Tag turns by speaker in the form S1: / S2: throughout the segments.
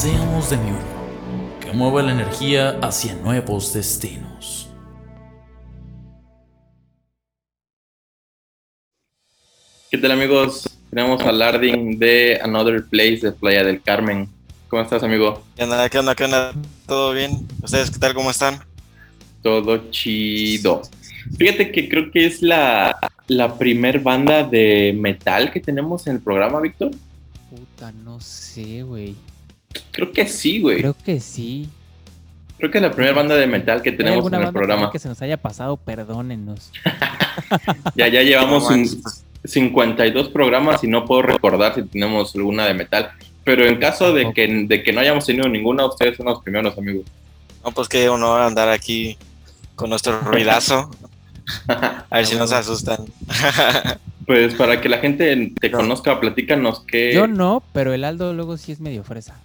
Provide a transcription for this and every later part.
S1: Seamos de mi uno, que mueva la energía hacia nuevos destinos.
S2: ¿Qué tal amigos? Tenemos a Larding de Another Place de Playa del Carmen. ¿Cómo estás, amigo?
S3: ¿Qué onda? ¿Qué onda? ¿Qué onda? ¿Todo bien? ¿Ustedes qué tal? ¿Cómo están?
S2: Todo chido. Fíjate que creo que es la, la primer banda de metal que tenemos en el programa, Víctor.
S4: Puta, no sé, güey.
S2: Creo que sí, güey.
S4: Creo que sí.
S2: Creo que es la primera banda de metal que
S4: ¿Hay
S2: tenemos en el
S4: banda
S2: programa.
S4: que se nos haya pasado? Perdónennos.
S2: Ya, ya llevamos
S3: No
S2: un-
S3: manches.
S2: 52 programas y no puedo recordar si tenemos alguna de metal. Pero en caso de que, de que no hayamos tenido ninguna, ustedes son los primeros, amigos.
S3: No, pues qué honor andar aquí con nuestro ruidazo. A ver si no se asustan.
S2: Pues para que la gente te conozca, platícanos qué...
S4: Yo no, pero el Aldo luego sí es medio fresa.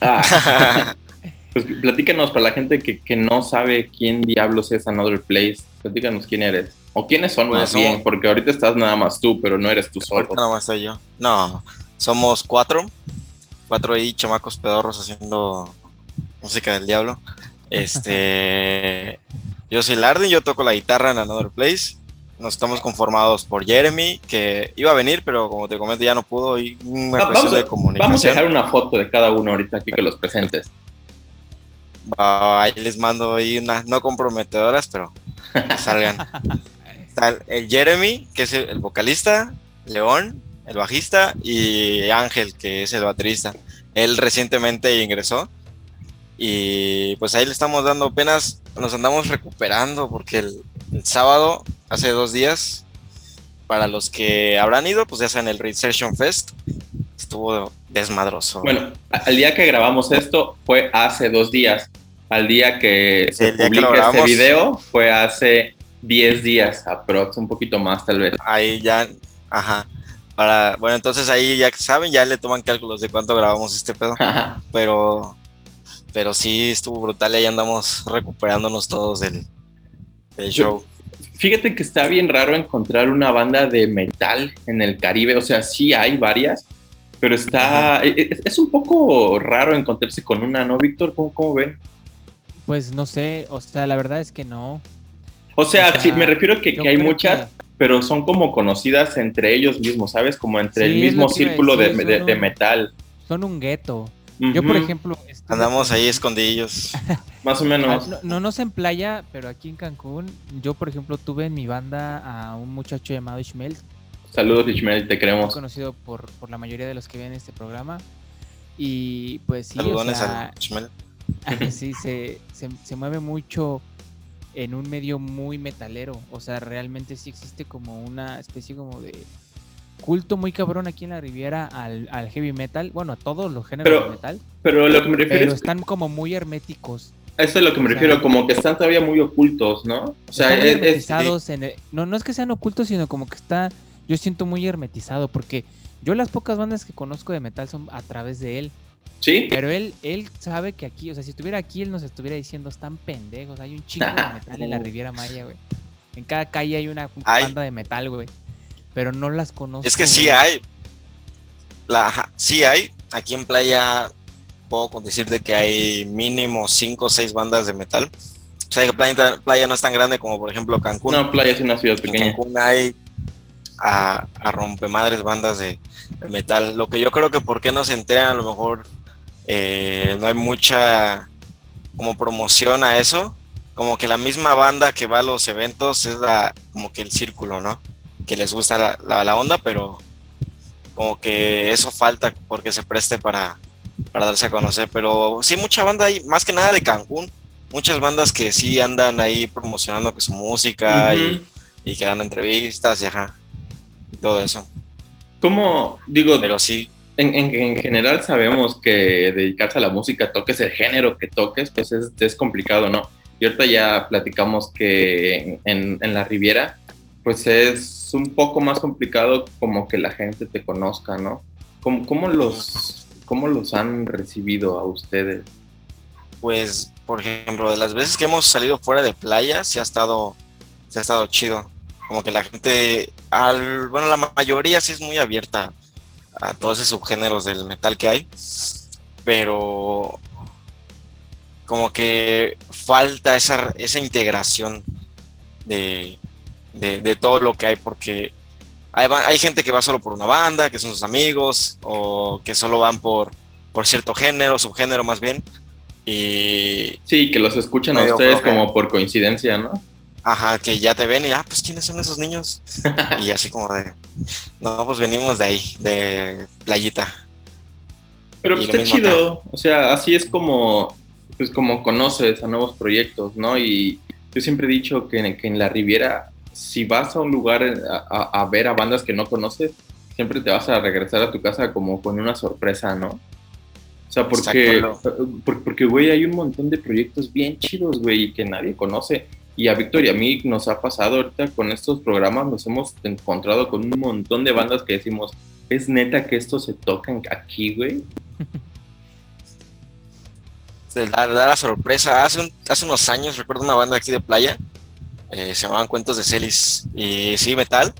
S2: Ah. Pues platícanos para la gente que, que no sabe quién diablos es Another Place. Platícanos quién eres. O quiénes son
S3: Pues
S2: más
S3: somos-
S2: bien, porque ahorita estás nada más tú, pero no eres tú solo.
S3: Nada más soy yo. No, somos cuatro. Cuatro ahí chamacos pedorros haciendo música del diablo. Este. Yo soy Lardin, yo toco la guitarra en Another Place. Nos estamos conformados por Jeremy, que iba a venir, pero como te comento, ya no pudo. Y una
S2: Ah,
S3: cuestión
S2: vamos,
S3: de
S2: a,
S3: comunicación.
S2: vamos a dejar una foto de cada uno ahorita aquí que los presentes.
S3: Ah, ahí les mando ahí unas no comprometedoras, pero que salgan. El- Jeremy, que es el vocalista, León, el bajista, y Ángel, que es el baterista. Él recientemente ingresó y pues ahí le estamos dando apenas, nos andamos recuperando porque el, el sábado, hace dos días, para los que habrán ido, pues ya saben, el Research Fest estuvo desmadroso.
S2: Bueno, al día que grabamos esto fue hace dos días. Al día que se
S3: día que
S2: publica este video fue hace 10 días, aprox, un poquito más tal vez.
S3: ahí ya, ajá. Para, bueno, entonces ahí ya saben, ya le toman cálculos de cuánto grabamos este pedo, pero, pero sí estuvo brutal y ahí andamos recuperándonos todos del, del show.
S2: Fíjate que está bien raro encontrar una banda de metal en el Caribe. O sea, sí hay varias, pero está. e- Es, es un poco raro encontrarse con una, ¿no, Víctor? ¿Cómo, cómo ven?
S4: Pues no sé, o sea, la verdad es que no.
S2: O sea,
S4: O sea,
S2: sí, me refiero que,
S4: Yo
S2: que hay muchas,
S4: que-
S2: pero son como conocidas entre ellos mismos, ¿sabes? Como entre el
S4: Sí,
S2: mismo
S4: a
S2: círculo de,
S4: decir,
S2: de-
S4: son
S2: de
S4: un-
S2: metal.
S4: Son un gueto. Yo, por ejemplo. estuve
S3: Andamos ahí escondidillos.
S2: Más o
S4: Ah,
S2: menos.
S4: no, no, no sé en playa, pero aquí en Cancún, yo por ejemplo tuve en mi banda a un muchacho llamado Ishmael,
S2: Saludos, Ishmael, te queremos.
S4: conocido por, por la mayoría de los que ven este programa. Y pues sí, o
S3: Saludones
S4: sea,
S3: Chmel.
S4: sí, se, se, se mueve mucho en un medio muy metalero. O sea, realmente sí existe como una especie como de culto muy cabrón aquí en la Riviera al, al heavy metal. Bueno, a todos los géneros
S2: Pero
S4: de metal.
S2: Pero lo que me refiero
S4: Pero
S2: es.
S4: están como muy herméticos.
S2: Eso es lo que me
S4: o sea,
S2: refiero, como que están todavía muy ocultos, ¿no? O sea,
S4: están
S2: es- es-
S4: hermetizados en el- no, no es que sean ocultos, sino como que está, yo siento muy hermetizado, porque yo las pocas bandas que conozco de metal son a través de él,
S2: sí.
S4: pero él, él sabe que aquí, o sea, si estuviera aquí, él nos estuviera diciendo, están pendejos, hay un chingo de metal en la Riviera Maya, güey. En cada calle hay una
S3: Ay.
S4: banda de metal, güey. Pero no las conozco.
S3: Es que sí hay. La, sí hay. Aquí en Playa puedo con decirte que hay mínimo 5 o 6 bandas de metal. O sea, que playa, playa no es tan grande como por ejemplo Cancún.
S2: No, Playa es una ciudad
S3: En
S2: pequeña.
S3: Cancún hay a, a rompemadres bandas de, de metal. Lo que yo creo que por qué no se enteran, a lo mejor eh, no hay mucha como promoción a eso. Como que la misma banda que va a los eventos es la, como que el círculo, ¿no? Que les gusta la, la, la onda, pero como que eso falta porque se preste para, para darse a conocer. Pero sí, mucha banda hay, más que nada de Cancún. Muchas bandas que sí andan ahí promocionando que su música y y que dan entrevistas y ajá, y todo eso.
S2: ¿Cómo, digo,
S3: Pero sí,
S2: en, en, general sabemos que dedicarse a la música, toques el género que toques, pues es, es complicado, ¿no? Y ahorita ya platicamos que en, en, la Riviera, pues es un poco más complicado como que la gente te conozca, ¿no? ¿Cómo, cómo los, cómo los han recibido a ustedes?
S3: Pues, por ejemplo, de las veces que hemos salido fuera de playa, sí ha estado, sí ha estado chido. Como que la gente, al, bueno, la mayoría sí es muy abierta a todos esos subgéneros del metal que hay, pero como que falta esa, esa integración de, de, todo lo que hay, porque hay, hay, gente que va solo por una banda, que son sus amigos, o que solo van por, por cierto género, subgénero más bien. Y
S2: sí, que los escuchan a ustedes como por coincidencia, ¿no?
S3: Ajá, que ya te ven y, ah, pues, ¿quiénes son esos niños? y así como de, no, pues venimos de ahí, de playita.
S2: Pero pues está chido, o sea, así es como, pues como conoces a nuevos proyectos, ¿no? Y yo siempre he dicho que, que en la Riviera, si vas a un lugar a, a, ver a bandas que no conoces, siempre te vas a regresar a tu casa como con una sorpresa, ¿no? O sea, porque, porque, güey, hay un montón de proyectos bien chidos, güey, que nadie conoce. Y a Víctor y a mí nos ha pasado ahorita con estos programas, nos hemos encontrado con un montón de bandas que decimos, ¿es neta que estos se tocan aquí, güey?
S3: Da, da, la sorpresa. Hace, hace unos años, recuerdo una banda aquí de playa, eh, se llamaban Cuentos de Celis, y sí, metal,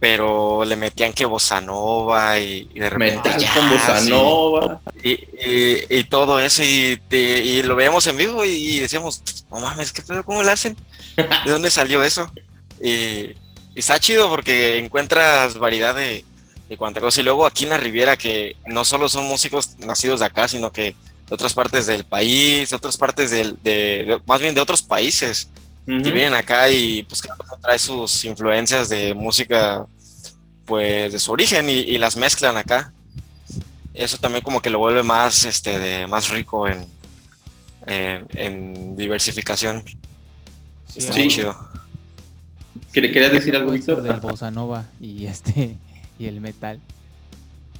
S3: pero le metían que bossa nova y, de repente
S2: metal con bossa nova.
S3: Y, todo eso y, lo veíamos en vivo y, decíamos no mames qué pedo cómo lo hacen de dónde salió eso y, está chido porque encuentras variedad de, de cuanta cosa. Y luego aquí en la Riviera que no solo son músicos nacidos de acá sino que de otras partes del país de otras partes del, de, más bien de otros países y vienen acá y pues cada uno trae sus influencias de música pues de su origen y, las mezclan acá. Eso también como que lo vuelve más este de más rico en, en, diversificación.
S2: Sí, chido. ¿Querías decir algo, Víctor?
S4: Del bossa nova y este y el metal.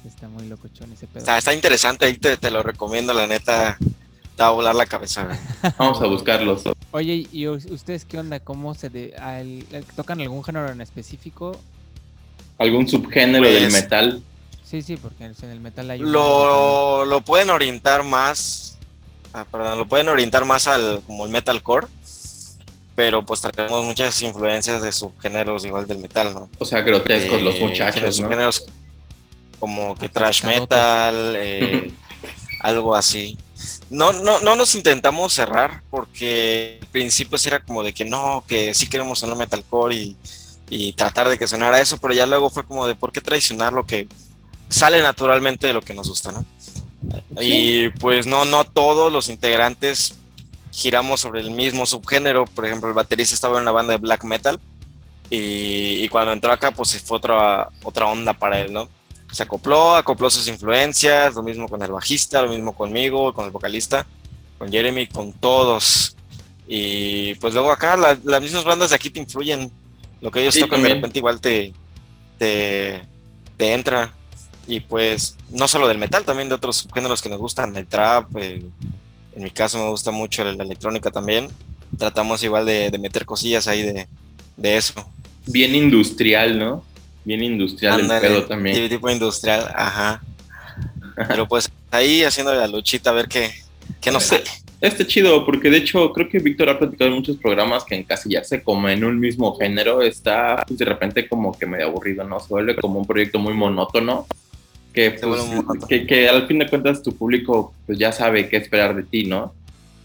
S4: Está muy locochón ese pedo.
S3: Está, está interesante, ahí te, te, lo recomiendo, la neta va a volar la cabeza.
S2: Vamos a buscarlos.
S4: Oye, ¿y ustedes qué onda? ¿Cómo se de, tocan algún género en específico?
S2: ¿Algún subgénero del pues, metal?
S4: Sí, sí, porque en el metal hay
S3: lo, lo pueden orientar más, ah, perdón, lo pueden orientar más al como el metalcore, pero pues tenemos muchas influencias de subgéneros igual del metal, ¿no?
S2: O sea, grotescos los eh, muchachos, ¿no? Subgéneros
S3: como que trash metal, eh, algo así no, no, no nos intentamos cerrar porque al principio era como de que no, que sí queremos sonar metalcore y, y tratar de que sonara eso, pero ya luego fue como de por qué traicionar lo que sale naturalmente de lo que nos gusta, ¿no? Y pues no, no todos los integrantes giramos sobre el mismo subgénero, por ejemplo, el baterista estaba en una banda de black metal y, y cuando entró acá pues fue otra, otra onda para él, ¿no? Se acopló, acopló sus influencias, lo mismo con el bajista, lo mismo conmigo, con el vocalista, con Jeremy, con todos. Y pues luego acá las mismas bandas de aquí te influyen. Lo que ellos tocan de repente igual te, te, entra. Y pues no solo del metal, también de otros géneros que nos gustan, el trap, en mi caso me gusta mucho la, electrónica también. Tratamos igual de, meter cosillas ahí de, de eso.
S2: Bien industrial, ¿no? Bien industrial el pedo también.
S3: tipo industrial, ajá. Pero pues ahí haciendo la luchita a ver qué, qué nos
S2: este,
S3: sale.
S2: Este chido, porque de hecho creo que Víctor ha platicado en muchos programas que encasillarse como en un mismo género está pues, de repente como que medio aburrido, ¿no? Se vuelve como un proyecto muy monótono. Que, pues, que, que, al fin de cuentas tu público pues ya sabe qué esperar de ti, ¿no?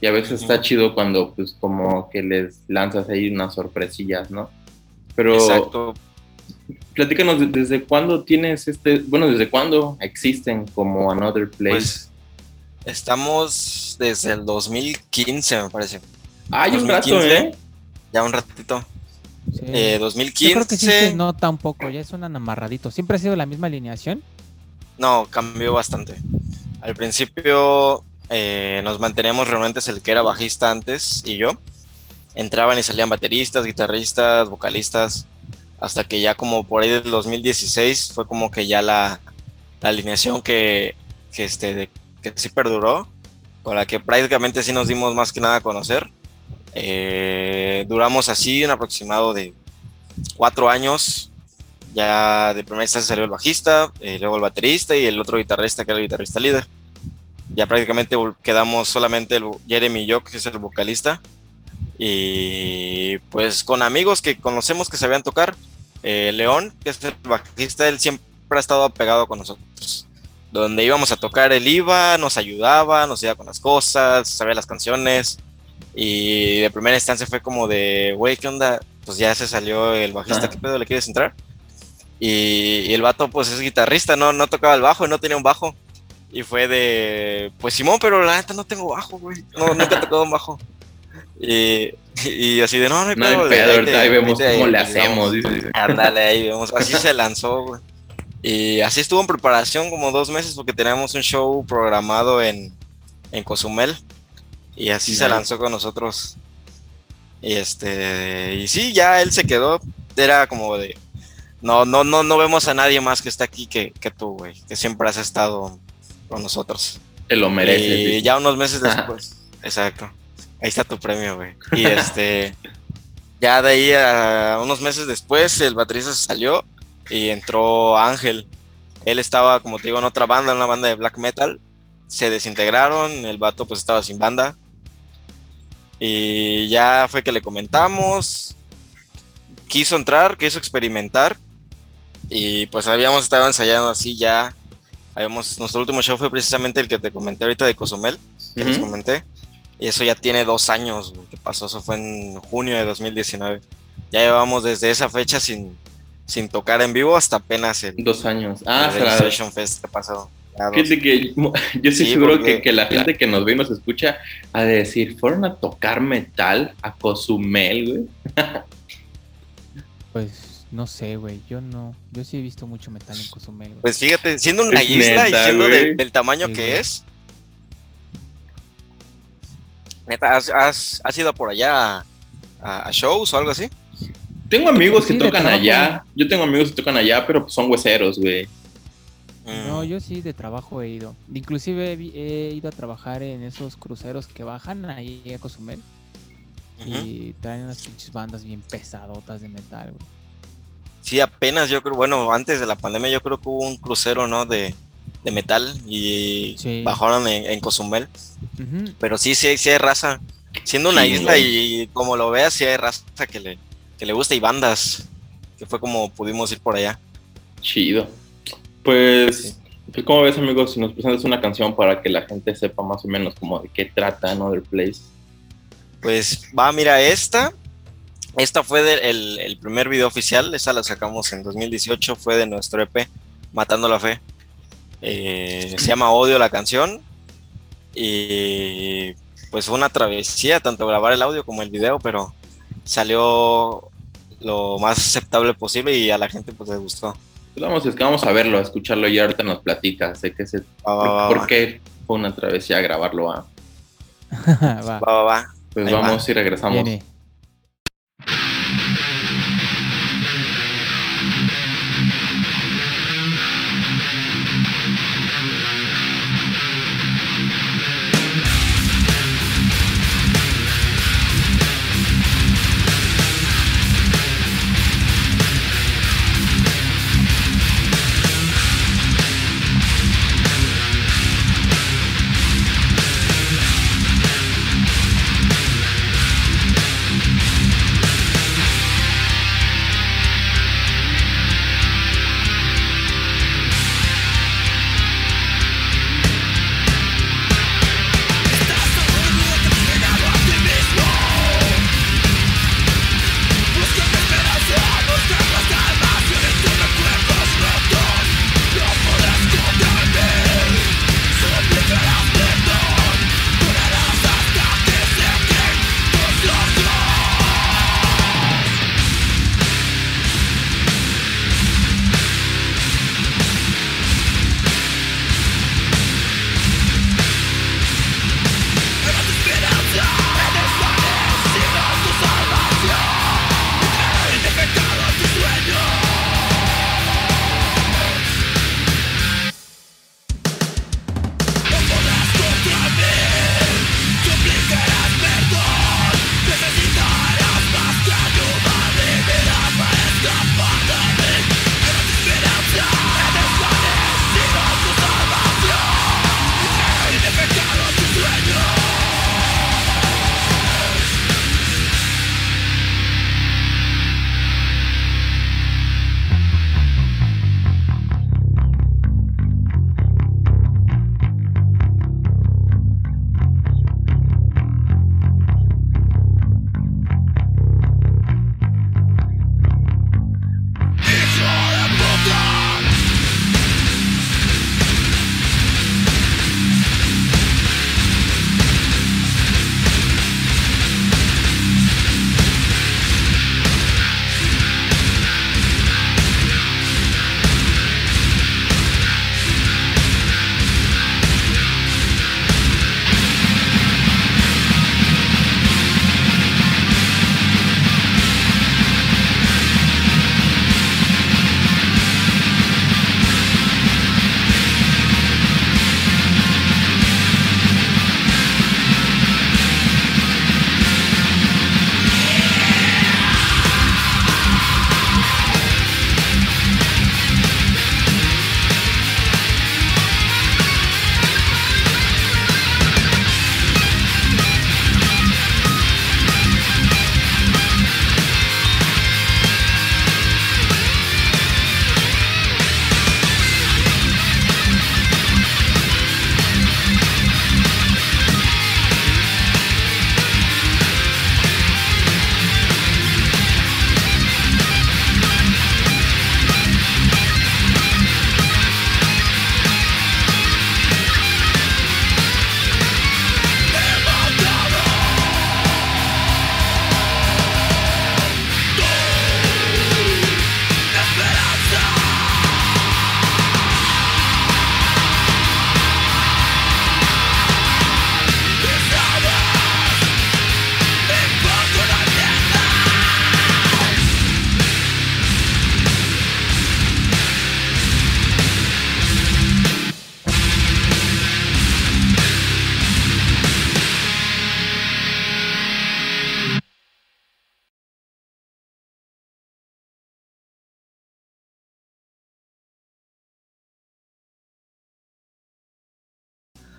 S2: Y a veces está chido cuando pues como que les lanzas ahí unas sorpresillas, ¿no? Pero Exacto platícanos desde cuándo tienes este, bueno, desde cuándo existen como Another Place. Pues,
S3: estamos desde el 2015, me parece.
S2: Ah, ya un rato, ¿eh?
S3: Ya un ratito. Eh, 2015. Yo
S4: creo que sí se nota un poco, ya suenan amarraditos. ¿Siempre ha sido la misma alineación?
S3: No, cambió bastante. Al principio eh, nos manteníamos realmente el que era bajista antes y yo. Entraban y salían bateristas, guitarristas, vocalistas hasta que ya como por ahí del 2016 fue como que ya la, la alineación que, que, este, que sí perduró, con la que prácticamente sí nos dimos más que nada a conocer. Eh, duramos así un aproximado de cuatro años. Ya de primera instancia salió el bajista, eh, luego el baterista y el otro guitarrista que era el guitarrista líder. Ya prácticamente quedamos solamente Jeremy y yo, que es el vocalista. Y pues con amigos que conocemos que sabían tocar. Eh, León, que es el bajista, él siempre ha estado apegado con nosotros. Donde íbamos a tocar, él iba, nos ayudaba, nos iba con las cosas, sabía las canciones. Y de primera instancia fue como de, güey, ¿qué onda? Pues ya se salió el bajista, ¿qué pedo le quieres entrar? Y, el vato, pues es guitarrista, no, no tocaba el bajo no tenía un bajo. Y fue de, pues Simón, pero la neta no tengo bajo, güey. No, nunca he tocado un bajo. Y, y, así de, no, no hay
S2: no pedo. ahí vemos cómo le hacemos.
S3: Ándale, ahí vemos. Así se lanzó, güey. Y así estuvo en preparación como dos meses porque teníamos un show programado en, en Cozumel. Y así se lanzó con nosotros. Y este, y sí, ya él se quedó. Era como de, no, no, no, no vemos a nadie más que está aquí que, que tú, güey, que siempre has estado con nosotros.
S2: Te lo merece.
S3: Y ya unos meses después, exacto. Ahí está tu premio, güey. Y este, ya de ahí a unos meses después, el baterista se salió y entró Ángel. Él estaba, como te digo, en otra banda, en una banda de black metal. Se desintegraron, el vato pues estaba sin banda. Y ya fue que le comentamos. Quiso entrar, quiso experimentar. Y pues habíamos estado ensayando así ya. Habíamos, nuestro último show fue precisamente el que te comenté ahorita de Cozumel, que les comenté. Y eso ya tiene dos años que pasó. Eso fue en junio de 2019. Ya llevamos desde esa fecha sin, sin tocar en vivo hasta apenas el.
S2: Dos años. Ah,
S3: el Fest que pasó.
S2: Fíjate que yo estoy seguro que, que, la gente que nos ve y nos escucha ha de decir, ¿fueron a tocar metal a Cozumel, güey?
S4: pues no sé, güey, yo no, yo sí he visto mucho metal en Cozumel, güey.
S3: Pues fíjate, siendo una isla y siendo del tamaño que es, neta, ¿has, has, ido por allá a, shows o algo así?
S2: Tengo amigos que tocan allá, yo tengo amigos que tocan allá, pero son hueseros, güey.
S4: No, yo sí de trabajo he ido. Inclusive he, ido a trabajar en esos cruceros que bajan ahí a Cozumel. Y traen unas pinches bandas bien pesadotas de metal, güey.
S3: Sí, apenas yo creo, bueno, antes de la pandemia yo creo que hubo un crucero, ¿no? De, metal y bajaron en, Cozumel. Pero sí, sí, sí hay raza. Siendo una isla y como lo veas, sí hay raza que le, que le gusta y bandas. Que fue como pudimos ir por allá.
S2: Chido. Pues, pues, ¿cómo ves, amigos? Si nos presentas una canción para que la gente sepa más o menos como de qué trata Another Place.
S3: Pues va, mira, esta. Esta fue el, primer video oficial, esa la sacamos en 2018, fue de nuestro EP, Matando la Fe. Eh, se llama Odio la canción. Y pues fue una travesía, tanto grabar el audio como el video, pero salió lo más aceptable posible y a la gente pues le gustó.
S2: Pues vamos, es que vamos a verlo, a escucharlo y ahorita nos platicas de qué se, por, qué fue una travesía grabarlo.
S3: ¿ah? va. va, va,
S2: Pues vamos y regresamos.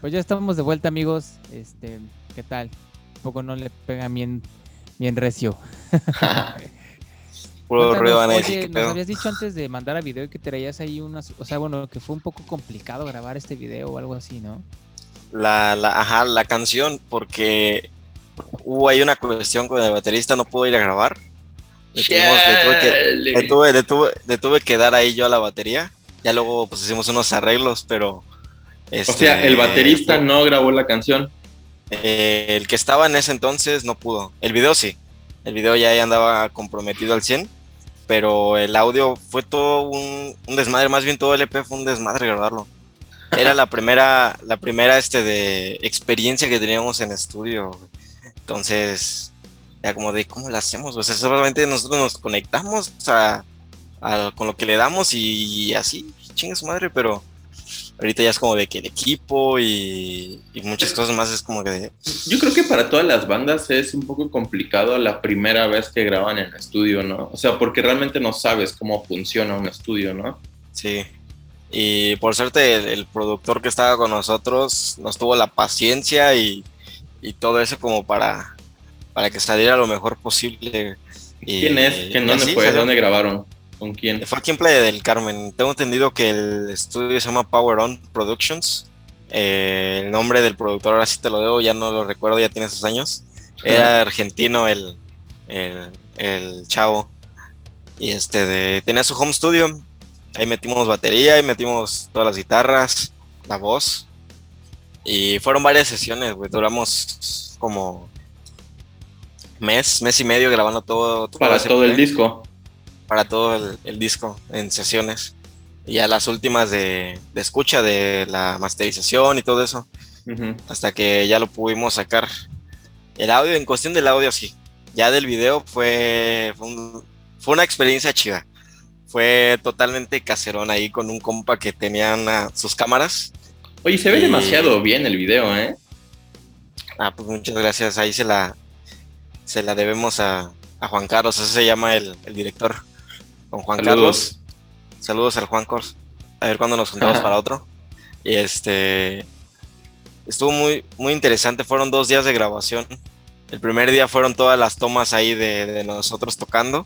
S4: Pues ya estamos de vuelta, amigos. Este, ¿qué tal? Un poco no le pega bien, bien recio.
S3: Puro ruido van a
S4: oye,
S3: decir, ¿qué
S4: nos habías dicho antes de mandar a video que traías ahí unas, o sea, bueno, que fue un poco complicado grabar este video o algo así, ¿no?
S3: La, la, ajá, la canción, porque hubo ahí una cuestión con el baterista, no pudo ir a grabar. Le, tuvimos- le tuve que,
S2: Chale.
S3: le tuve- le tuve- le tuve que dar ahí yo a la batería. Ya luego pues hicimos unos arreglos, pero...
S2: O
S3: este,
S2: sea, el baterista no grabó la canción.
S3: eh, el que estaba en ese entonces no pudo. El video sí. El video ya andaba comprometido al 100. Pero el audio fue todo un, un desmadre. Más bien todo el EP fue un desmadre grabarlo. Era la primera, la primera este de experiencia que teníamos en estudio. Entonces, era como de cómo la hacemos. O sea, solamente nosotros nos conectamos a- a- con lo que le damos y, así, chinga su madre, pero ahorita ya es como de que el equipo y, y muchas cosas más es como que de,
S2: Yo creo que para todas las bandas es un poco complicado la primera vez que graban en estudio, ¿no? O sea, porque realmente no sabes cómo funciona un estudio, ¿no?
S3: Sí. Y por suerte el, el productor que estaba con nosotros nos tuvo la paciencia y, y todo eso como para, para que saliera lo mejor posible. Y-
S2: ¿Quién es? ¿Quién, ¿Dónde
S3: así
S2: fue? ¿Dónde grabaron? ¿Con quién?
S3: Fue aquí en Playa del Carmen. Tengo entendido que el estudio se llama Power On Productions. Eh, el nombre del productor ahora sí te lo debo, ya no lo recuerdo, ya tiene sus años. Era argentino el, el, el chavo. Y este de, tenía su home studio. Ahí metimos batería, ahí metimos todas las guitarras, la voz. Y fueron varias sesiones, güey. Duramos como mes, mes y medio grabando todo.
S2: Para
S3: ese
S2: todo el disco.
S3: Para todo el, el disco en sesiones. Y ya las últimas de, de escucha de la masterización y todo eso, hasta que ya lo pudimos sacar. El audio, en cuestión del audio, sí. Ya del video fue, fue, un- fue una experiencia chida. Fue totalmente caserón ahí con un compa que tenía una- sus cámaras.
S2: Oye, se ve
S3: Y-
S2: demasiado bien el video, ¿eh?
S3: Ah, pues muchas gracias. Ahí se la, se la debemos a, a Juan Carlos, ese se llama el, el director. Con Juan
S2: Saludos.
S3: Carlos. Saludos al Juan Cors. A ver cuándo nos juntamos
S2: Ajá.
S3: para otro. Y este. Estuvo muy, muy interesante. Fueron dos días de grabación. El primer día fueron todas las tomas ahí de, de nosotros tocando.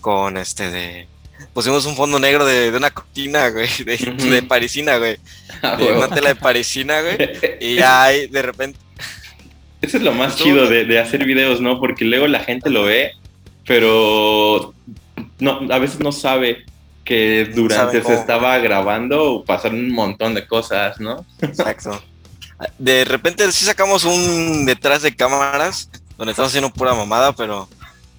S3: Con este de. Pusimos un fondo negro de, de una cortina, güey. De, parisina, güey.
S2: Ah,
S3: De
S2: huevo.
S3: una tela de parisina, güey. Y ya ahí de repente.
S2: Eso es lo más chido de, de hacer videos, ¿no? Porque luego la gente lo ve, pero no, a veces no sabe que durante se estaba grabando pasaron un montón de cosas, ¿no?
S3: Exacto. De repente sí sacamos un detrás de cámaras donde estamos haciendo pura mamada, pero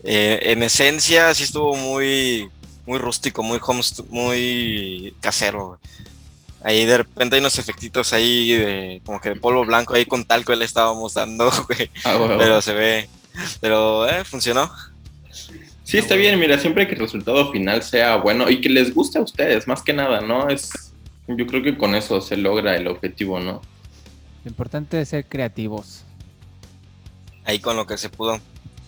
S3: eh, en esencia sí estuvo muy, muy rústico, muy muy casero. Ahí de repente hay unos efectitos ahí de como que de polvo blanco ahí con talco le estábamos dando, güey.
S2: Ah, huevo.
S3: Pero se ve, pero eh, funcionó.
S2: Sí, está bien, mira, siempre que el resultado final sea bueno y que les guste a ustedes, más que nada, ¿no? Es, yo creo que con eso se logra el objetivo, ¿no?
S4: Lo importante es ser creativos.
S3: Ahí con lo que se pudo.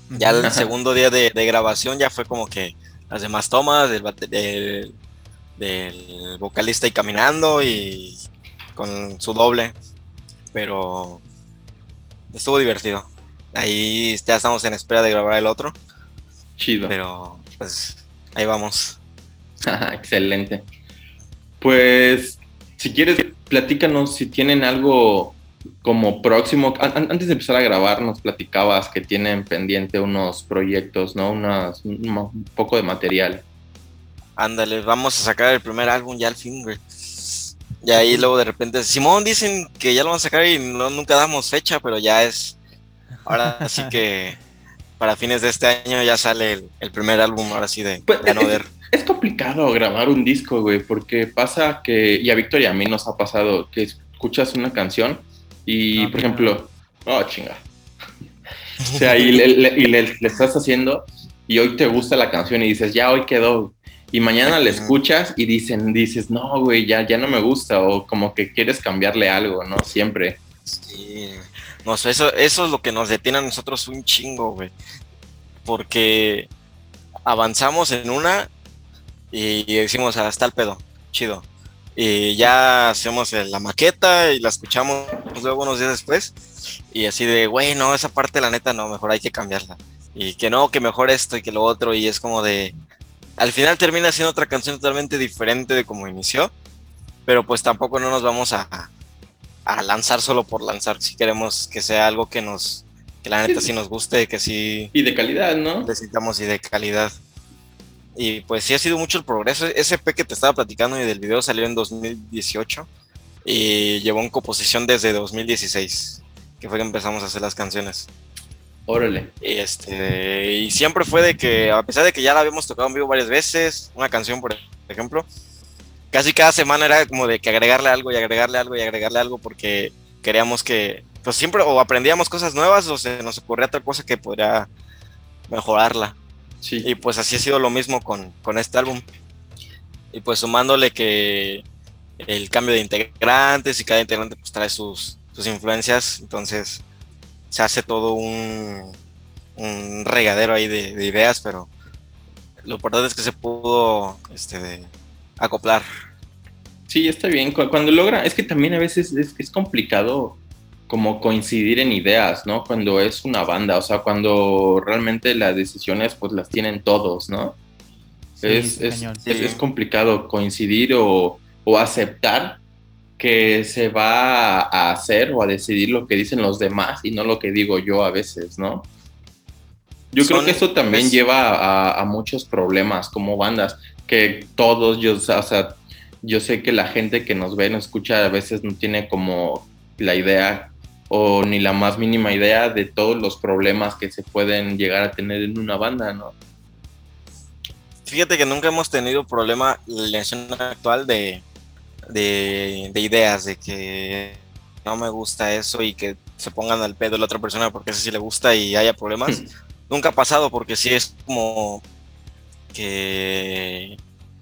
S3: Ya el segundo día de, de grabación ya fue como que las demás tomas del, bate- del, del vocalista y caminando y con su doble. Pero estuvo divertido. Ahí ya estamos en espera de grabar el otro.
S2: Chido.
S3: Pero pues ahí vamos.
S2: Excelente. Pues, si quieres, platícanos si tienen algo como próximo. An- an- antes de empezar a grabar, nos platicabas que tienen pendiente unos proyectos, ¿no? Unas, un, un poco de material.
S3: Ándale, vamos a sacar el primer álbum ya al fin, güey. Y ahí luego de repente, Simón dicen que ya lo van a sacar y no, nunca damos fecha, pero ya es. Ahora sí que para fines de este año ya sale el, el primer álbum, ahora sí de
S2: Pues, es- complicado grabar un disco, güey, porque pasa que, y a Victoria a mí nos ha pasado que escuchas una canción y, por ejemplo, oh, chinga. O sea, y, le, le- y le- le estás haciendo y hoy te gusta la canción y dices, ya hoy quedó. Y mañana la escuchas y dicen, dices, no, güey, ya, ya no me gusta o como que quieres cambiarle algo, ¿no? Siempre.
S3: Sí. No, sé, eso, eso es lo que nos detiene a nosotros un chingo, güey. Porque avanzamos en una y decimos, hasta el pedo, chido. Y ya hacemos la maqueta y la escuchamos luego unos días después. Y así de, güey, no, esa parte la neta no, mejor hay que cambiarla. Y que no, que mejor esto y que lo otro. Y es como de, al final termina siendo otra canción totalmente diferente de como inició. Pero pues tampoco no nos vamos a, a lanzar solo por lanzar. Si queremos que sea algo que nos, que la neta sí nos guste, que sí.
S2: Y de calidad, ¿no?
S3: Necesitamos y de calidad. Y pues sí ha sido mucho el progreso. Ese P que te estaba platicando y del video salió en 2018 y llevó en composición desde 2016, que fue que empezamos a hacer las canciones.
S2: Órale.
S3: Y, este, y siempre fue de que, a pesar de que ya la habíamos tocado en vivo varias veces, una canción, por ejemplo, casi cada semana era como de que agregarle algo y agregarle algo y agregarle algo porque queríamos que, pues siempre o aprendíamos cosas nuevas o se nos ocurría otra cosa que podría mejorarla.
S2: Sí.
S3: Y pues así ha sido lo mismo con, con este álbum. Y pues sumándole que el cambio de integrantes y cada integrante pues trae sus, sus influencias, entonces se hace todo un, un regadero ahí de, de, ideas, pero lo importante es que se pudo este, acoplar.
S2: Sí, está bien. Cuando logra, es que también a veces es, es complicado como coincidir en ideas, ¿no? Cuando es una banda, o sea, cuando realmente las decisiones pues las tienen todos, ¿no? Sí, es, es, es, es, complicado coincidir o, o, aceptar que se va a hacer o a decidir lo que dicen los demás y no lo que digo yo a veces, ¿no? Yo Son, creo que eso también lleva a, a, muchos problemas como bandas, que todos, yo, o sea, yo sé que la gente que nos ve, nos escucha, a veces no tiene como la idea o ni la más mínima idea de todos los problemas que se pueden llegar a tener en una banda, ¿no?
S3: Fíjate que nunca hemos tenido problema en la escena actual de, de, de, ideas, de que no me gusta eso y que se pongan al pedo la otra persona porque eso sí le gusta y haya problemas. nunca ha pasado porque sí es como que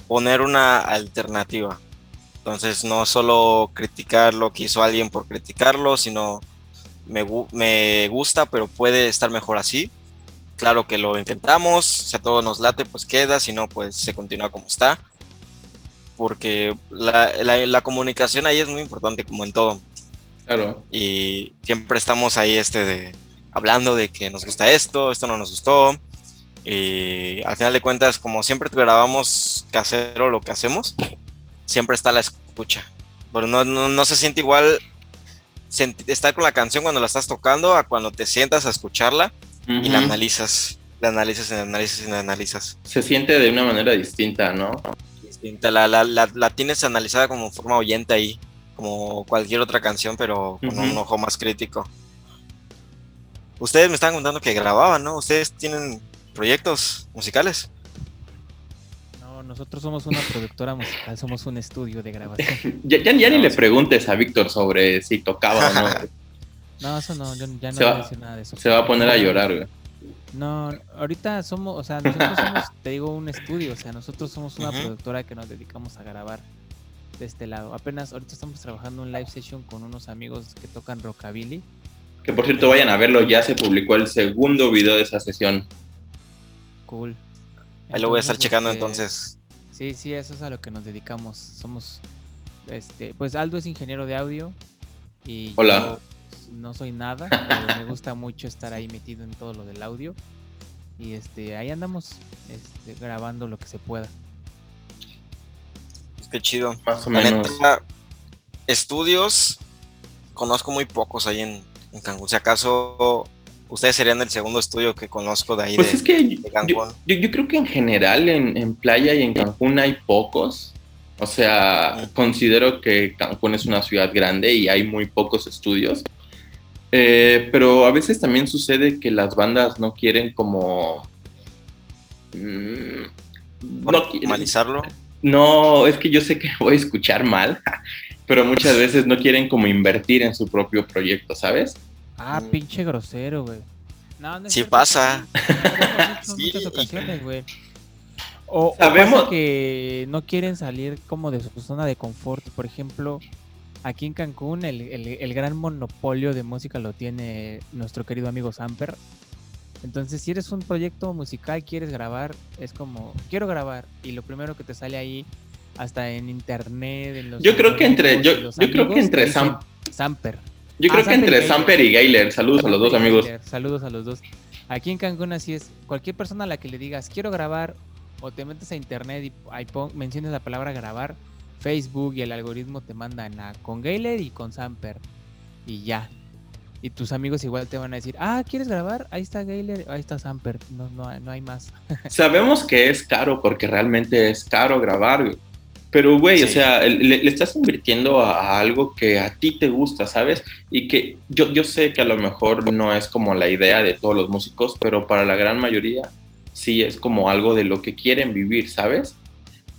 S3: poner una alternativa. Entonces no solo criticar lo que hizo alguien por criticarlo, sino me, me, gusta, pero puede estar mejor así. Claro que lo intentamos, si a todos nos late, pues queda, si no, pues se continúa como está. Porque la, la, la, comunicación ahí es muy importante, como en todo.
S2: Claro.
S3: Y siempre estamos ahí este de, hablando de que nos gusta esto, esto no nos gustó. Y al final de cuentas, como siempre grabamos casero lo que hacemos, siempre está la escucha. Pero no, no, no se siente igual estar con la canción cuando la estás tocando a cuando te sientas a escucharla uh -huh. y la analizas, la analizas, la analizas y la analizas.
S2: Se siente de una manera distinta, ¿no?
S3: Distinta, la, la, la, la tienes analizada como forma oyente ahí, como cualquier otra canción, pero con uh -huh. un ojo más crítico. Ustedes me están contando que grababan, ¿no? Ustedes tienen proyectos musicales.
S4: No, nosotros somos una productora musical, somos un estudio de grabación.
S2: ya, ya, ya no, ni le preguntes a Víctor sobre si tocaba o no.
S4: no, eso no, yo ya no
S2: se va, nada de eso. Se va a poner a llorar, güey.
S4: No, ahorita somos, o sea, nosotros somos, te digo, un estudio, o sea, nosotros somos una uh -huh. productora que nos dedicamos a grabar de este lado. Apenas ahorita estamos trabajando un live session con unos amigos que tocan rockabilly.
S2: Que por cierto vayan a verlo, ya se publicó el segundo video de esa sesión.
S4: Cool.
S3: Ahí lo voy a estar checando este, entonces.
S4: Sí, sí, eso es a lo que nos dedicamos. Somos, este, pues Aldo es ingeniero de audio y
S2: Hola.
S4: Yo no soy nada, pero me gusta mucho estar ahí metido en todo lo del audio y este, ahí andamos este, grabando lo que se pueda.
S3: Qué chido.
S2: Más o menos.
S3: Neta, estudios, conozco muy pocos ahí en, en Cancún. Si acaso ustedes serían el segundo estudio que conozco de ahí
S2: pues
S3: de,
S2: es que
S3: de Cancún.
S2: Yo, yo, creo que en general en, en, Playa y en Cancún hay pocos. O sea, sí. considero que Cancún es una ciudad grande y hay muy pocos estudios. Eh, pero a veces también sucede que las bandas no quieren como...
S3: Mmm, no normalizarlo.
S2: No, es que yo sé que voy a escuchar mal, pero muchas veces no quieren como invertir en su propio proyecto, ¿sabes?
S4: Ah, mm. pinche grosero, güey.
S3: No, no sí pasa.
S4: En sí. muchas ocasiones, güey. O, Sabemos o que no quieren salir como de su zona de confort. Por ejemplo, aquí en Cancún el, el, el, gran monopolio de música lo tiene nuestro querido amigo Samper. Entonces, si eres un proyecto musical, quieres grabar, es como, quiero grabar. Y lo primero que te sale ahí hasta en internet, en los
S2: Yo creo que entre, yo, creo que entre Sam,
S4: Samper.
S2: Yo creo
S4: Ah,
S2: que entre
S4: Samper y
S2: Samper y Gailer, saludos a los dos amigos.
S4: Saludos a los dos. Aquí en Cancún así es. Cualquier persona a la que le digas quiero grabar o te metes a internet y ahí menciones la palabra grabar, Facebook y el algoritmo te mandan a con Gayler y con Samper y ya. Y tus amigos igual te van a decir, ah, ¿quieres grabar? Ahí está Gayler, ahí está Samper. No, no, hay- no hay más.
S2: Sabemos que es caro porque realmente es caro grabar. Pero, güey, o sea, le, le estás invirtiendo a, a algo que a ti te gusta, ¿sabes? Y que yo, yo sé que a lo mejor no es como la idea de todos los músicos, pero para la gran mayoría sí es como algo de lo que quieren vivir, ¿sabes?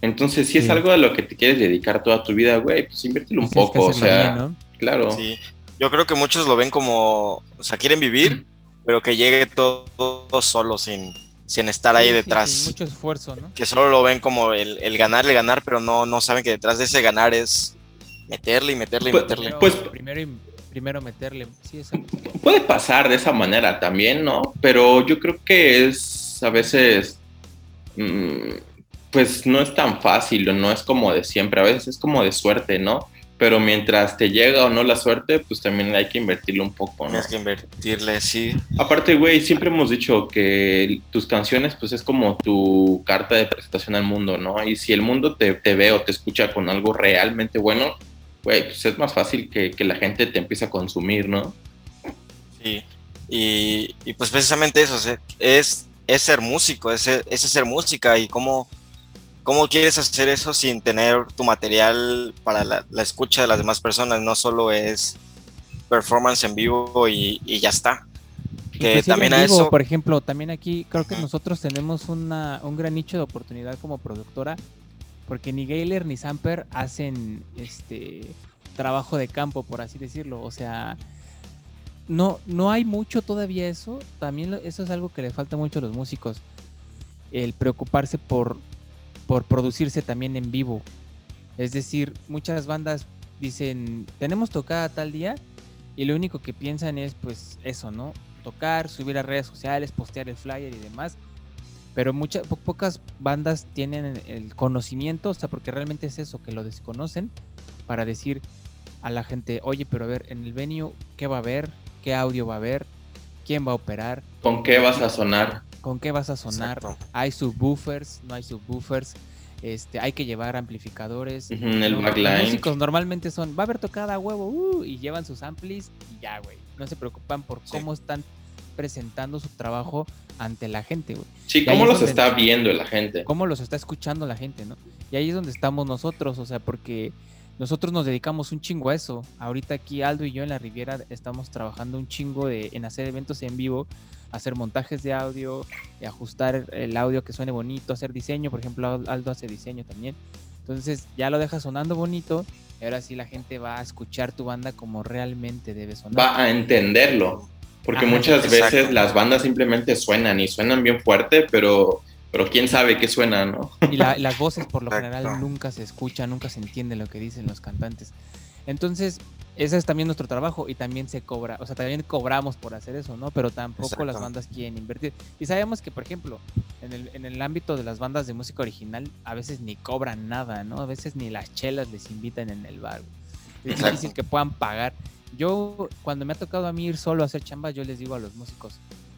S2: Entonces, si es
S4: Sí.
S2: algo a lo que te quieres dedicar toda tu vida, güey, pues inviértelo un
S4: que
S2: poco, o sea,
S4: bien, ¿no?
S2: claro.
S3: Sí. Yo creo que muchos lo ven como, o sea, quieren vivir, pero que llegue todo, todo solo, sin, sin estar ahí
S4: Sí, sí,
S3: detrás.
S4: mucho esfuerzo, ¿no?
S3: Que solo lo ven como el, el ganar, el ganar, pero no, no saben que detrás de ese ganar es meterle y meterle y
S2: Pues-
S3: meterle.
S4: Primero,
S2: Pues-
S4: primero, y- primero meterle. Sí, exacto.
S2: Puede pasar de esa manera también, ¿no? Pero yo creo que es a veces, mm, pues no es tan fácil o no es como de siempre, a veces es como de suerte, ¿no? Pero mientras te llega o no la suerte, pues también hay que invertirle un poco, ¿no?
S3: Tienes que invertirle, sí.
S2: Aparte, güey, siempre hemos dicho que tus canciones, pues es como tu carta de presentación al mundo, ¿no? Y si el mundo te, te ve o te escucha con algo realmente bueno, güey, pues es más fácil que, que la gente te empiece a consumir, ¿no?
S3: Sí. Y, y pues precisamente eso, es, es ser músico, es, es hacer música y cómo, cómo quieres hacer eso sin tener tu material para la, la escucha de las demás personas, no solo es performance en vivo y, y ya está. Que
S4: Inclusive
S3: también
S4: en
S3: a
S4: vivo,
S3: eso,
S4: por ejemplo, también aquí creo que nosotros tenemos una, un gran nicho de oportunidad como productora, porque ni Gayler ni Samper hacen este trabajo de campo, por así decirlo. O sea, no, no hay mucho todavía eso. También eso es algo que le falta mucho a los músicos. El preocuparse por, por producirse también en vivo. Es decir, muchas bandas dicen, tenemos tocada tal día, y lo único que piensan es pues eso, ¿no? Tocar, subir a redes sociales, postear el flyer y demás. Pero muchas po- pocas bandas tienen el- el conocimiento, o sea, porque realmente es eso, que lo desconocen, para decir a la gente, oye, pero a ver, en el venue, ¿qué va a haber? ¿Qué audio va a haber? ¿Quién va a operar?
S2: ¿Con qué vas a sonar?
S4: ¿Con qué vas a sonar?
S3: Exacto.
S4: ¿Hay subwoofers? ¿No hay subwoofers? Este, hay que llevar amplificadores.
S2: El backline.
S4: Los músicos normalmente son, va a haber tocada a huevo, uh, y llevan sus amplis y ya, güey. No se preocupan por
S3: Sí.
S4: cómo están presentando su trabajo ante la gente, güey.
S2: Sí,
S4: Y
S2: ¿cómo los está viendo la gente?
S4: Cómo los está escuchando la gente, ¿no? Y ahí es donde estamos nosotros, o sea, porque nosotros nos dedicamos un chingo a eso. Ahorita aquí Aldo y yo en la Riviera estamos trabajando un chingo de, en hacer eventos en vivo, hacer montajes de audio, ajustar el audio que suene bonito, hacer diseño, por ejemplo, Al- Aldo hace diseño también. Entonces ya lo dejas sonando bonito y ahora sí la gente va a escuchar tu banda como realmente debe sonar.
S2: Va a entenderlo. Porque
S4: Ajá,
S2: muchas
S3: exacto.
S2: veces las bandas simplemente suenan y suenan bien fuerte, pero, pero quién sabe qué suena, ¿no?
S4: Y la- las voces por lo
S3: Exacto.
S4: general nunca se escuchan, nunca se entiende lo que dicen los cantantes. Entonces, ese es también nuestro trabajo y también se cobra, o sea, también cobramos por hacer eso, ¿no? Pero tampoco las bandas quieren invertir. Y sabemos que, por ejemplo, en el, en el ámbito de las bandas de música original, a veces ni cobran nada, ¿no? A veces ni las chelas les invitan en el bar. Es
S3: Exacto.
S4: difícil que puedan pagar. Yo, cuando me ha tocado a mí ir solo a hacer chambas, yo les digo a los músicos,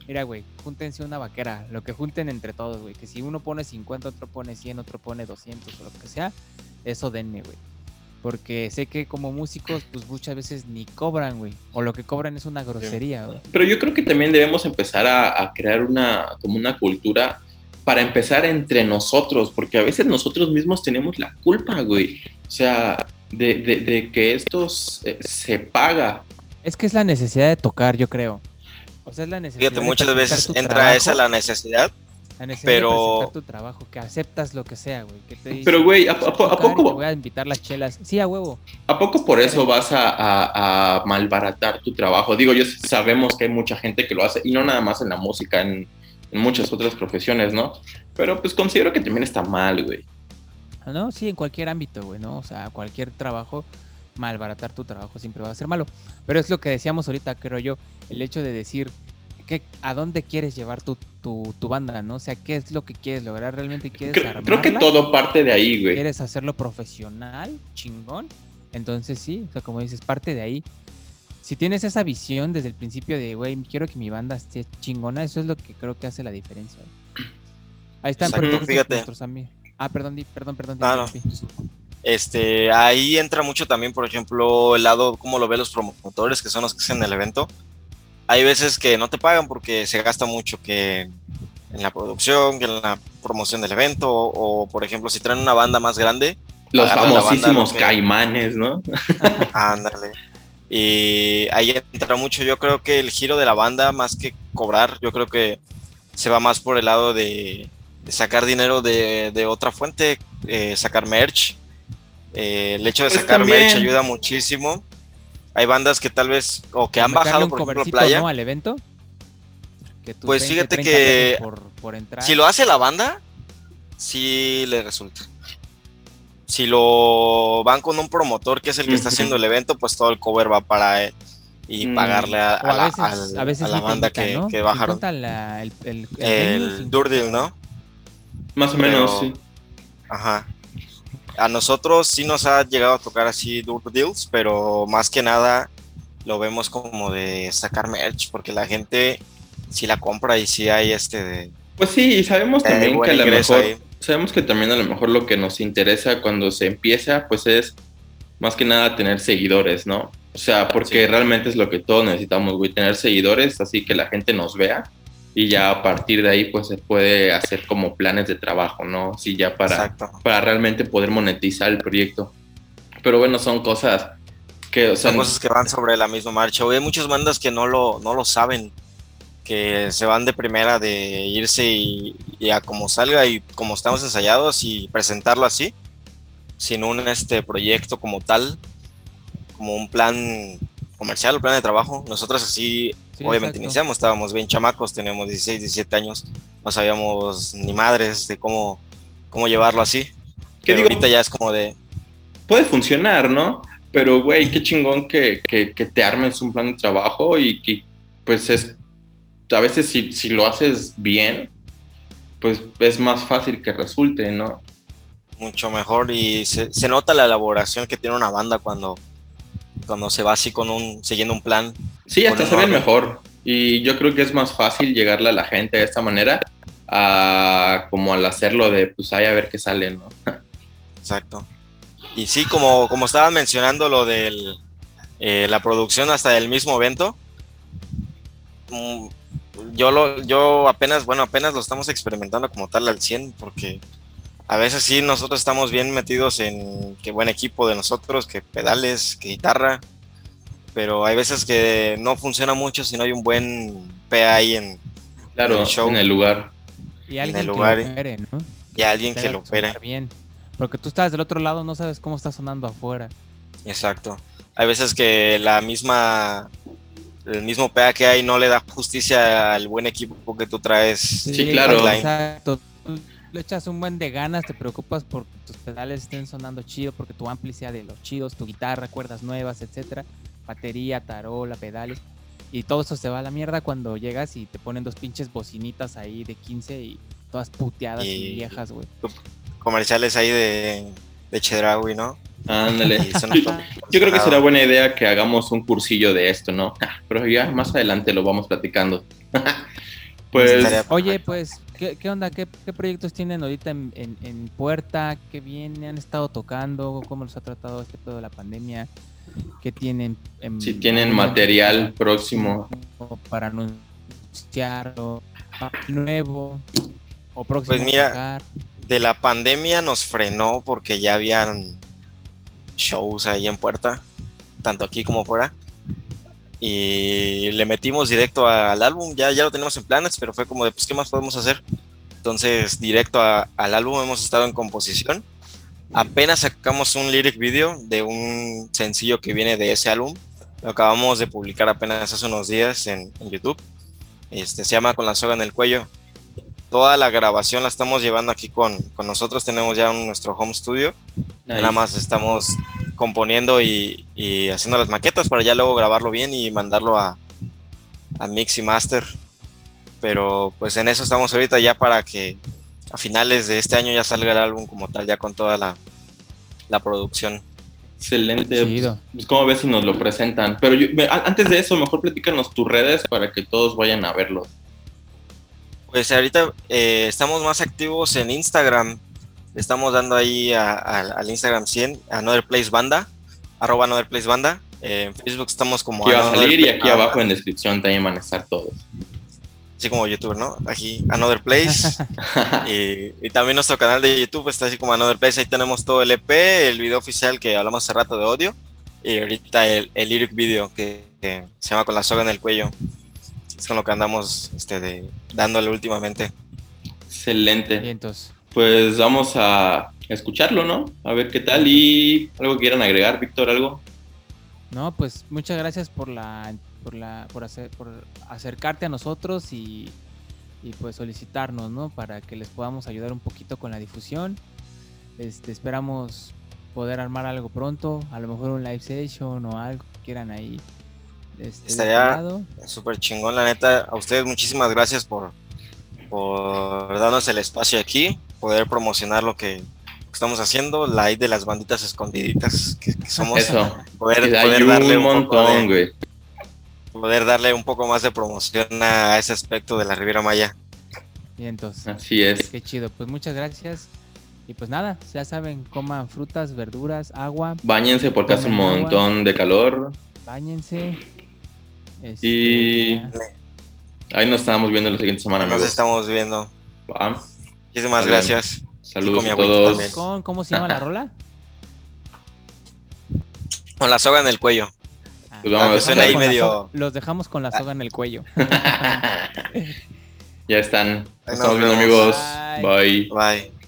S4: mira, güey, júntense una vaquera, lo que junten entre todos, güey, que si uno pone 50, otro pone 100, otro pone 200 o lo que sea, eso denme, güey. Porque sé que como músicos, pues muchas veces ni cobran, güey. O lo que cobran es una grosería, güey.
S2: Pero yo creo que también debemos empezar a, a crear una, como una cultura para empezar entre nosotros, porque a veces nosotros mismos tenemos la culpa, güey. O sea, de, de- de que esto se, se paga.
S4: Es que es la necesidad de tocar, yo creo. O sea, es la necesidad
S3: Fíjate, muchas veces
S4: tu
S3: entra
S4: trabajo,
S3: esa la necesidad.
S4: la necesidad
S3: pero-
S4: de tu trabajo, que aceptas lo que sea, güey. Que te
S2: Pero, güey, ¿a,
S4: "Vas
S2: a po- a
S4: tocar y te
S2: poco,
S4: voy a invitar las chelas. Sí, a huevo.
S2: ¿a poco por eso vas a, a- a malbaratar tu trabajo? Digo, yo sabemos que hay mucha gente que lo hace, y no nada más en la música, en, en muchas otras profesiones, ¿no? Pero pues considero que también está mal, güey.
S4: Ah, ¿no? Sí, en cualquier ámbito, güey, ¿no? O sea, cualquier trabajo, malbaratar tu trabajo siempre va a ser malo. Pero es lo que decíamos ahorita, creo yo, el hecho de decir qué, a dónde quieres llevar tu, tu, tu banda, ¿no? O sea, qué es lo que quieres lograr, realmente quieres
S2: Creo, creo que
S4: armarla?
S2: todo parte de ahí, güey.
S4: quieres hacerlo profesional, chingón. Entonces sí, o sea, como dices, parte de ahí. Si tienes esa visión desde el principio de, güey, quiero que mi banda esté chingona, eso es lo que creo que hace la diferencia. Ahí están
S3: Exacto, fíjate.
S4: nuestros amigos. Ah, perdón, di- perdón, perdón.
S3: Ah, no. Este, ahí entra mucho también, por ejemplo, el lado, cómo lo ven los promotores, que son los que hacen el evento. Hay veces que no te pagan porque se gasta mucho que en la producción, que en la promoción del evento, o, por ejemplo, si traen una banda más grande,
S2: Los
S3: banda,
S2: famosísimos caimanes, ¿no?
S3: ándale. Y ahí entra mucho, yo creo que el giro de la banda, más que cobrar, yo creo que se va más por el lado de, de sacar dinero de, de otra fuente, eh, sacar merch. Eh, el hecho de
S2: Pues
S3: sacar merch ayuda muchísimo. Hay bandas que tal vez, o que han bajado,
S4: un
S3: por ejemplo, Playa.
S4: ¿no? al evento. Que
S3: Pues
S4: 20,
S3: fíjate
S4: 30
S3: que
S4: pesos por, por entrar.
S3: Si lo hace la banda, sí le resulta. Si lo van con un promotor que es el que está haciendo el evento, pues todo el cover va para él y
S2: Mm.
S3: pagarle a,
S4: O
S3: a
S4: a
S3: la,
S4: veces, a veces
S3: a la banda que,
S4: ¿no?
S3: que bajaron.
S4: 50 la- el, el, el
S3: El
S4: 50.
S3: Durdil, ¿no?
S2: Más o menos,
S3: Pero-
S2: sí.
S3: Ajá. A nosotros sí nos ha llegado a tocar así Durdils, pero más que nada lo vemos como de sacar merch, porque la gente sí la compra y sí hay este de
S2: Pues sí, y sabemos también que a lo mejor,
S3: ahí.
S2: sabemos que también a lo mejor lo que nos interesa cuando se empieza, pues es más que nada tener seguidores, ¿no? O sea, porque
S3: Sí.
S2: realmente es lo que todos necesitamos, güey, tener seguidores, así que la gente nos vea y ya a partir de ahí, pues se puede hacer como planes de trabajo, ¿no? Sí, ya para,
S3: Exacto.
S2: para realmente poder monetizar el proyecto. Pero bueno, son cosas que, o sea,
S3: Son cosas que van sobre la misma marcha. Güey, Hay muchas bandas que no lo, no lo saben, que se van de primera de irse y, y a como salga y como estamos ensayados y presentarlo así, sin un este proyecto como tal, como un plan comercial, un plan de trabajo. Nosotros así,
S4: Sí,
S3: obviamente
S4: exacto.
S3: iniciamos, estábamos bien chamacos, teníamos 16, 17 años, no sabíamos ni madres de cómo, cómo llevarlo así.
S2: ¿Qué
S3: Pero
S2: digo?
S3: ahorita ya es como de,
S2: puede funcionar, ¿no? Pero, güey, qué chingón que, que, que te armes un plan de trabajo y que, pues, es. A veces, si, si lo haces bien, pues es más fácil que resulte, ¿no?
S3: mucho mejor y se, se nota la elaboración que tiene una banda cuando, cuando se va así con un, siguiendo un plan.
S2: Sí, hasta se ven mejor. Y yo creo que es más fácil llegarle a la gente de esta manera a como al hacerlo de, pues, ahí a ver qué sale, ¿no?
S3: Exacto. Y sí, como, como estaban mencionando lo de la producción hasta del mismo evento, mm, yo, lo, yo apenas, bueno, apenas lo estamos experimentando como tal al 100, porque a veces sí nosotros estamos bien metidos en qué buen equipo de nosotros, que pedales, que guitarra, pero hay veces que no funciona mucho si no hay un buen PA ahí en,
S2: Claro,
S3: el show.
S2: en el lugar.
S4: Y alguien
S3: el
S4: que
S3: lugar,
S4: lo
S3: eh.
S4: opere, ¿no?
S3: y alguien que lo opere.
S4: bien. Porque tú estás del otro lado, no sabes cómo está sonando afuera.
S3: Exacto. Hay veces que la misma, el mismo PA que hay no le da justicia al buen equipo que tú traes.
S2: Sí, claro.
S4: Exacto. Le echas un buen de ganas, te preocupas porque tus pedales estén sonando chido, porque tu ampli sea de los chidos, tu guitarra, cuerdas nuevas, etcétera, batería, tarola, pedales. Y todo eso se va a la mierda cuando llegas y te ponen dos pinches bocinitas ahí de 15 y todas puteadas y,
S3: Y-
S4: viejas, güey.
S3: Comerciales ahí de, de Chedraui, ¿no?
S2: Ándale. Yo creo que será buena idea que hagamos un cursillo de esto, ¿no? Pero ya más adelante lo vamos platicando. pues
S4: Oye, pues, ¿qué, qué onda? ¿Qué, qué proyectos tienen ahorita en, en- en puerta? ¿Qué viene? ¿Han estado tocando? ¿Cómo los ha tratado este pedo de la pandemia? ¿Qué tienen? en-
S2: si tienen material próximo.
S4: Para anunciar o nuevo o próximo
S3: Pues mira,
S4: a
S3: de la pandemia nos frenó porque ya habían shows ahí en puerta, tanto aquí como fuera. Y le metimos directo al álbum, ya, ya lo tenemos en planes, pero fue como de, pues, ¿qué más podemos hacer? Entonces, directo a- al álbum hemos estado en composición. Apenas sacamos un lyric video de un sencillo que viene de ese álbum. Lo acabamos de publicar apenas hace unos días en, en YouTube. Este, se llama Con la soga en el cuello toda la grabación la estamos llevando aquí con, con nosotros. Tenemos ya un- nuestro home studio. Nada más estamos componiendo y, y haciendo las maquetas para ya luego grabarlo bien y mandarlo a, a Mix y Master. pero pues en eso estamos ahorita ya para que a finales de este año ya salga el álbum como tal, ya con toda la, la producción.
S2: Excelente. Pues, ¿Cómo ves si nos lo presentan? Pero yo- antes de eso, mejor platícanos tus redes para que todos vayan a verlo.
S3: Pues ahorita eh, estamos más activos en Instagram. Le Estamos dando ahí a- a- al Instagram 100, Another Place Banda, arroba Another Place Banda. Eh, en Facebook estamos como
S2: Aquí va a salir y aquí
S3: ah,
S2: abajo en descripción también van a estar todos.
S3: Así como YouTube, ¿no? Aquí Another Place. y, y también nuestro canal de YouTube está así como Another Place. Ahí tenemos todo el EP, el video oficial que hablamos hace rato de odio. Y ahorita el, el lyric video que, que se llama Con la soga en el cuello. Es con lo que andamos este, de, dándole últimamente.
S2: Excelente. Pues vamos a escucharlo, ¿no? A ver qué tal y algo que quieran agregar, Víctor, algo.
S4: No, pues muchas gracias por la por la por hacer por acercarte a nosotros y, y pues solicitarnos, ¿no? Para que les podamos ayudar un poquito con la difusión. Este, esperamos poder armar algo pronto, a lo mejor un live session o algo que quieran ahí. Este, este
S3: Estaría-
S4: lado.
S3: Súper chingón, la neta. A ustedes muchísimas gracias por, por darnos el espacio aquí, poder promocionar lo que estamos haciendo, la de las banditas escondiditas que, que somos.
S2: Eso.
S3: Poder, poder darle
S2: un montón, güey.
S3: poder darle un poco más de promoción a ese aspecto de la Riviera Maya.
S4: Vientos.
S2: Así es.
S4: Qué chido. Pues muchas gracias. Y pues nada, ya saben, coman frutas, verduras, agua,
S2: Báñense porque hace un
S4: agua.
S2: montón de calor.
S4: bañense. Este,
S2: Y-
S4: ya.
S2: Ahí nos estamos viendo la siguiente semana,
S3: Nos
S2: amigos.
S3: estamos viendo.
S2: Va.
S3: Muchísimas gracias.
S2: Saludos a todos.
S4: Con, ¿Cómo se llama la rola?
S3: Con la soga en el cuello.
S4: Ah,
S2: Pues vamos a
S3: que
S2: ver.
S3: suena ahí medio-
S4: los dejamos con la soga en el cuello.
S2: ya están. Nos estamos viendo, amigos.
S4: Bye.
S2: Bye.
S3: Bye.